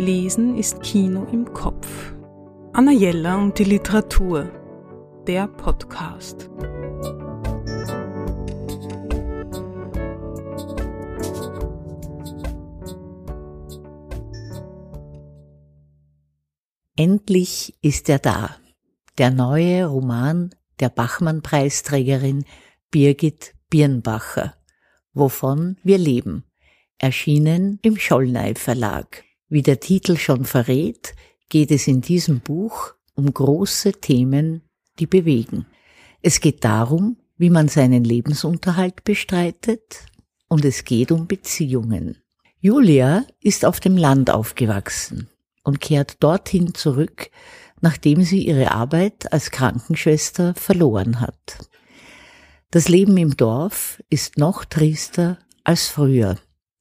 Lesen ist Kino im Kopf. Anna Jella und die Literatur. Der Podcast. Endlich ist er da. Der neue Roman der Bachmann-Preisträgerin Birgit Birnbacher. Wovon wir leben. Erschienen im Schollnei Verlag. Wie der Titel schon verrät, geht es in diesem Buch um große Themen, die bewegen. Es geht darum, wie man seinen Lebensunterhalt bestreitet und es geht um Beziehungen. Julia ist auf dem Land aufgewachsen und kehrt dorthin zurück, nachdem sie ihre Arbeit als Krankenschwester verloren hat. Das Leben im Dorf ist noch triester als früher.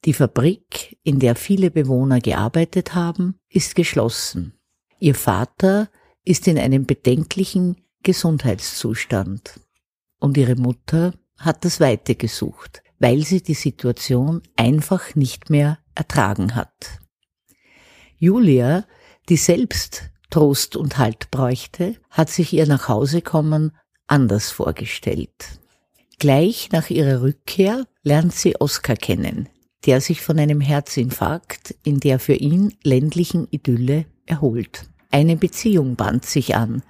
Die Fabrik, in der viele Bewohner gearbeitet haben, ist geschlossen. Ihr Vater ist in einem bedenklichen Gesundheitszustand. Und ihre Mutter hat das Weite gesucht, weil sie die Situation einfach nicht mehr ertragen hat. Julia, die selbst Trost und Halt bräuchte, hat sich ihr Nachhausekommen anders vorgestellt. Gleich nach ihrer Rückkehr lernt sie Oskar kennen, der sich von einem Herzinfarkt in der für ihn ländlichen Idylle erholt. Eine Beziehung band sich an,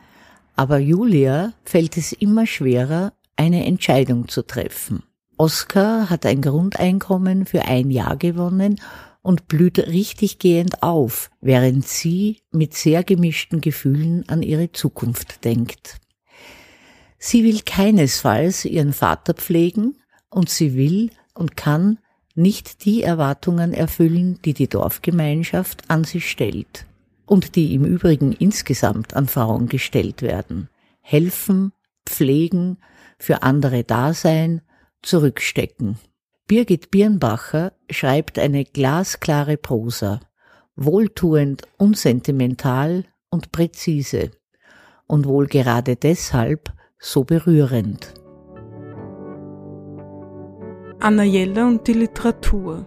aber Julia fällt es immer schwerer, eine Entscheidung zu treffen. Oskar hat ein Grundeinkommen für ein Jahr gewonnen und blüht richtig gehend auf, während sie mit sehr gemischten Gefühlen an ihre Zukunft denkt. Sie will keinesfalls ihren Vater pflegen und sie will und kann nicht die Erwartungen erfüllen, die die Dorfgemeinschaft an sie stellt und die im Übrigen insgesamt an Frauen gestellt werden. Helfen, pflegen, für andere da sein, zurückstecken. Birgit Birnbacher schreibt eine glasklare Prosa, wohltuend, unsentimental und präzise und wohl gerade deshalb so berührend. Anna Jelle und die Literatur.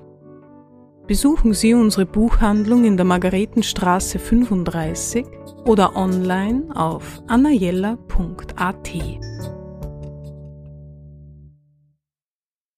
Besuchen Sie unsere Buchhandlung in der Margaretenstraße 35 oder online auf annajella.at.